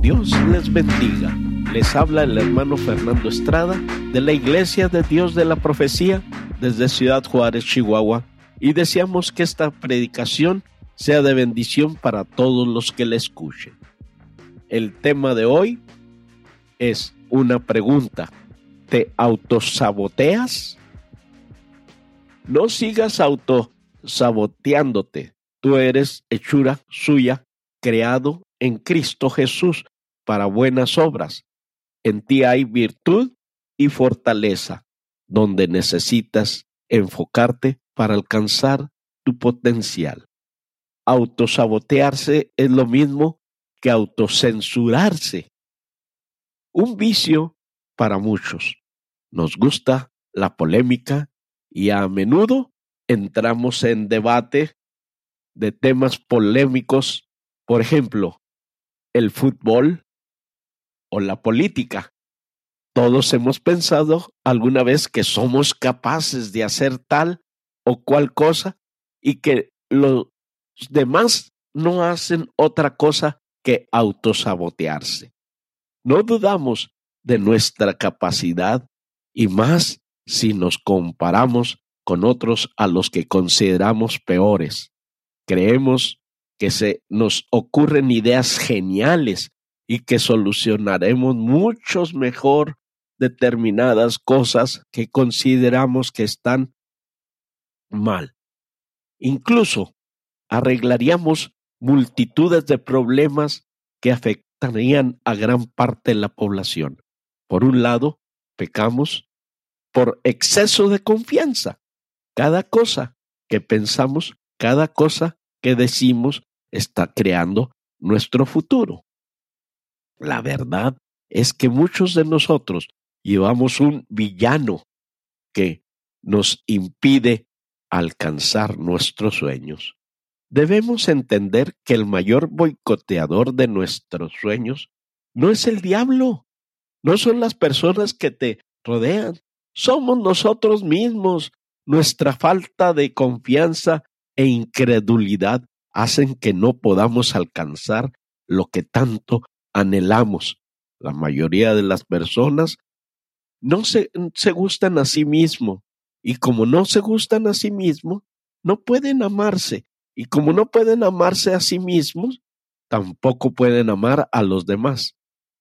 Dios les bendiga. Les habla el hermano Fernando Estrada de la Iglesia de Dios de la Profecía desde Ciudad Juárez, Chihuahua, y deseamos que esta predicación sea de bendición para todos los que la escuchen. El tema de hoy es una pregunta. ¿Te autosaboteas? No sigas autosaboteándote. Tú eres hechura suya, creado en Cristo Jesús para buenas obras. En ti hay virtud y fortaleza, donde necesitas enfocarte para alcanzar tu potencial. Autosabotearse es lo mismo que autocensurarse. Un vicio para muchos. Nos gusta la polémica y a menudo entramos en debate de temas polémicos, por ejemplo, el fútbol o la política. Todos hemos pensado alguna vez que somos capaces de hacer tal o cual cosa y que los demás no hacen otra cosa que autosabotearse. No dudamos de nuestra capacidad y más si nos comparamos con otros a los que consideramos peores. Creemos que se nos ocurren ideas geniales y que solucionaremos muchos mejor determinadas cosas que consideramos que están mal. Incluso arreglaríamos multitudes de problemas que afectarían a gran parte de la población. Por un lado, pecamos por exceso de confianza. Cada cosa que pensamos, cada cosa que decimos está creando nuestro futuro. La verdad es que muchos de nosotros llevamos un villano que nos impide alcanzar nuestros sueños. Debemos entender que el mayor boicoteador de nuestros sueños no es el diablo, no son las personas que te rodean, somos nosotros mismos. Nuestra falta de confianza e incredulidad hacen que no podamos alcanzar lo que tanto anhelamos. La mayoría de las personas no se, gustan a sí mismos y como no se gustan a sí mismos, no pueden amarse y como no pueden amarse a sí mismos, tampoco pueden amar a los demás.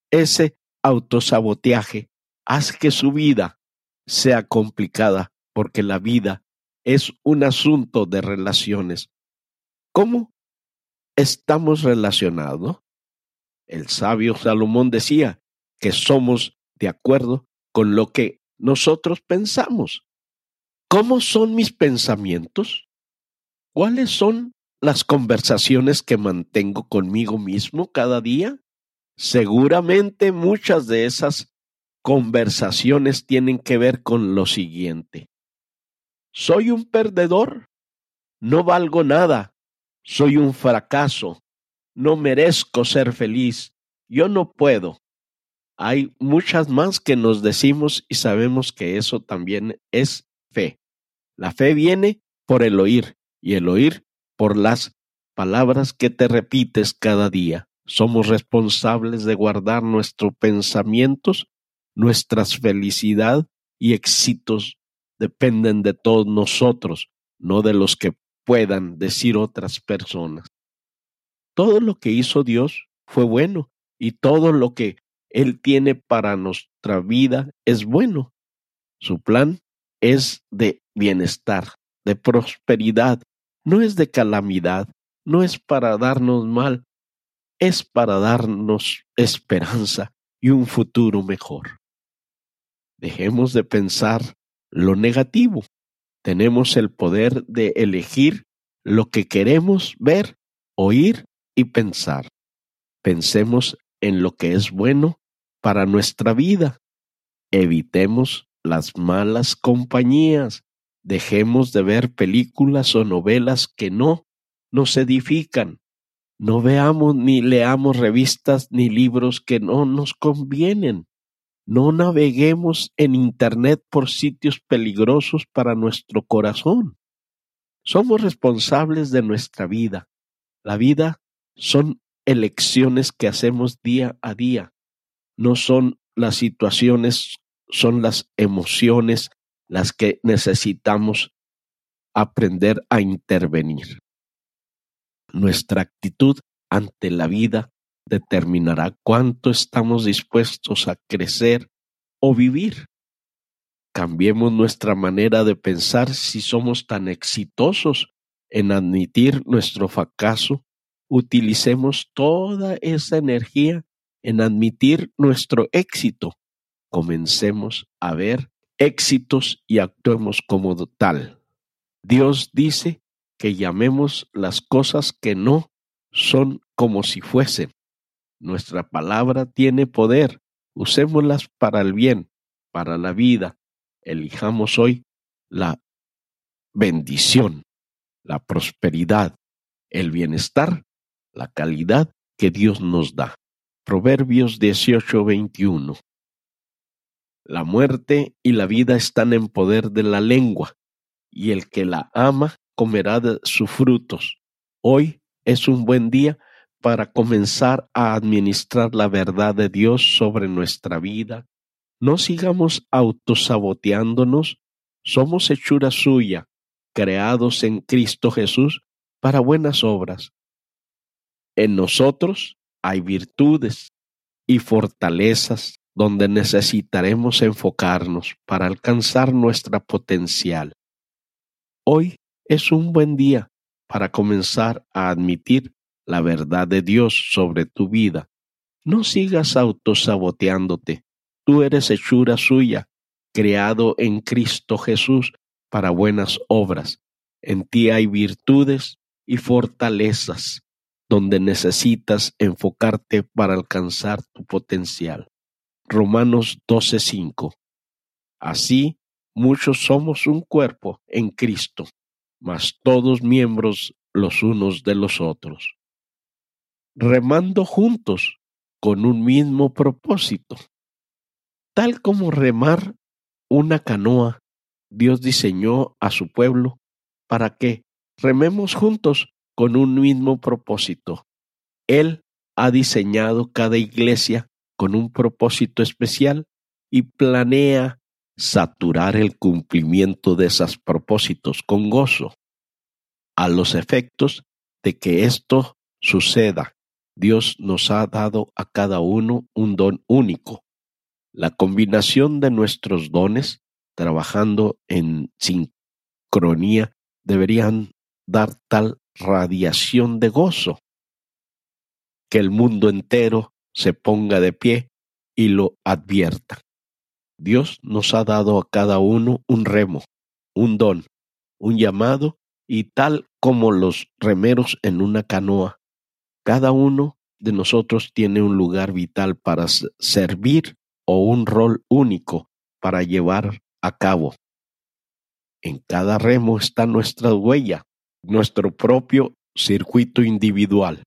Ese autosaboteaje hace que su vida sea complicada porque la vida es un asunto de relaciones. ¿Cómo estamos relacionados? El sabio Salomón decía que somos de acuerdo con lo que nosotros pensamos. ¿Cómo son mis pensamientos? ¿Cuáles son las conversaciones que mantengo conmigo mismo cada día? Seguramente muchas de esas conversaciones tienen que ver con lo siguiente. ¿Soy un perdedor? No valgo nada. Soy un fracaso no merezco ser feliz, yo no puedo. Hay muchas más que nos decimos y sabemos que eso también es fe. La fe viene por el oír y el oír por las palabras que te repites cada día. Somos responsables de guardar nuestros pensamientos, nuestras felicidad y éxitos dependen de todos nosotros, no de los que puedan decir otras personas. Todo lo que hizo Dios fue bueno y todo lo que Él tiene para nuestra vida es bueno. Su plan es de bienestar, de prosperidad, no es de calamidad, no es para darnos mal, es para darnos esperanza y un futuro mejor. Dejemos de pensar lo negativo. Tenemos el poder de elegir lo que queremos ver, oír y pensar. Pensemos en lo que es bueno para nuestra vida. Evitemos las malas compañías. Dejemos de ver películas o novelas que no nos edifican. No veamos ni leamos revistas ni libros que no nos convienen. No naveguemos en Internet por sitios peligrosos para nuestro corazón. Somos responsables de nuestra vida. La vida son elecciones que hacemos día a día. No son las situaciones, son las emociones las que necesitamos aprender a intervenir. Nuestra actitud ante la vida determinará cuánto estamos dispuestos a crecer o vivir. Cambiemos nuestra manera de pensar si somos tan exitosos en admitir nuestro fracaso. Utilicemos toda esa energía en admitir nuestro éxito. Comencemos a ver éxitos y actuemos como tal. Dios dice que llamemos las cosas que no son como si fuesen. Nuestra palabra tiene poder. Usémoslas para el bien, para la vida. Elijamos hoy la bendición, la prosperidad, el bienestar, la calidad que Dios nos da. Proverbios 18:21. La muerte y la vida están en poder de la lengua, y el que la ama comerá de sus frutos. Hoy es un buen día para comenzar a administrar la verdad de Dios sobre nuestra vida. No sigamos autosaboteándonos. Somos hechura suya, creados en Cristo Jesús para buenas obras. En nosotros hay virtudes y fortalezas donde necesitaremos enfocarnos para alcanzar nuestra potencial. Hoy es un buen día para comenzar a admitir la verdad de Dios sobre tu vida. No sigas autosaboteándote. Tú eres hechura suya, creado en Cristo Jesús para buenas obras. En ti hay virtudes y fortalezas donde necesitas enfocarte para alcanzar tu potencial. Romanos 12:5. Así muchos somos un cuerpo en Cristo, mas todos miembros los unos de los otros, remando juntos con un mismo propósito. Tal como remar una canoa, Dios diseñó a su pueblo para que rememos juntos con un mismo propósito. Él ha diseñado cada iglesia con un propósito especial y planea saturar el cumplimiento de esos propósitos con gozo. A los efectos de que esto suceda, Dios nos ha dado a cada uno un don único. La combinación de nuestros dones, trabajando en sincronía, deberían dar tal radiación de gozo que el mundo entero se ponga de pie y lo advierta. Dios nos ha dado a cada uno un remo, un don, un llamado, y tal como los remeros en una canoa, cada uno de nosotros tiene un lugar vital para servir o un rol único para llevar a cabo. En cada remo está nuestra huella, nuestro propio circuito individual,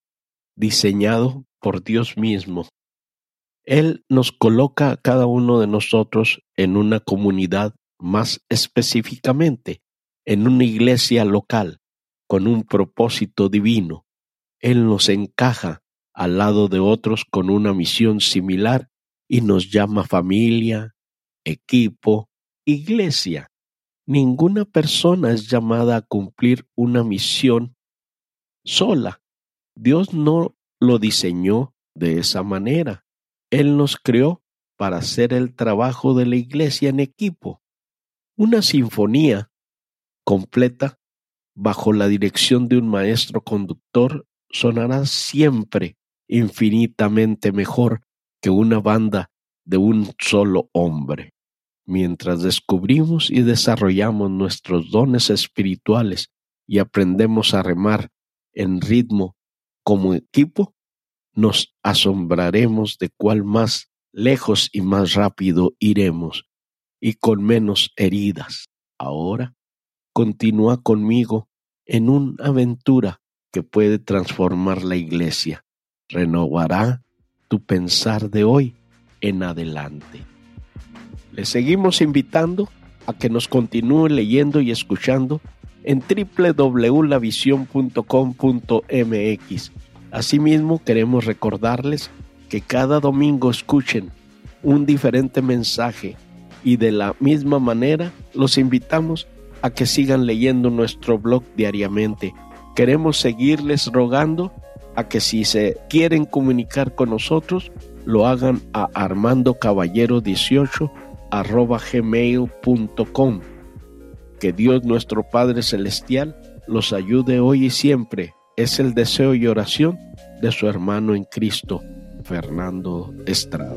diseñado por Dios mismo él nos coloca a cada uno de nosotros en una comunidad, más específicamente en una iglesia local, con un propósito divino. Él nos encaja al lado de otros con una misión similar y nos llama familia, equipo, iglesia. Ninguna persona es llamada a cumplir una misión sola. Dios no lo diseñó de esa manera. Él nos creó para hacer el trabajo de la iglesia en equipo. Una sinfonía completa bajo la dirección de un maestro conductor sonará siempre infinitamente mejor que una banda de un solo hombre. Mientras descubrimos y desarrollamos nuestros dones espirituales y aprendemos a remar en ritmo como equipo, nos asombraremos de cuál más lejos y más rápido iremos, y con menos heridas. Ahora continúa conmigo en una aventura que puede transformar la iglesia. Renovará tu pensar de hoy en adelante. Le seguimos invitando a que nos continúe leyendo y escuchando en www.lavision.com.mx. Asimismo, queremos recordarles que cada domingo escuchen un diferente mensaje y de la misma manera los invitamos a que sigan leyendo nuestro blog diariamente. Queremos seguirles rogando a que si se quieren comunicar con nosotros, lo hagan a armandocaballero18 arroba gmail.com. Que Dios nuestro Padre Celestial los ayude hoy y siempre. Es el deseo y oración de su hermano en Cristo, Fernando Estrada.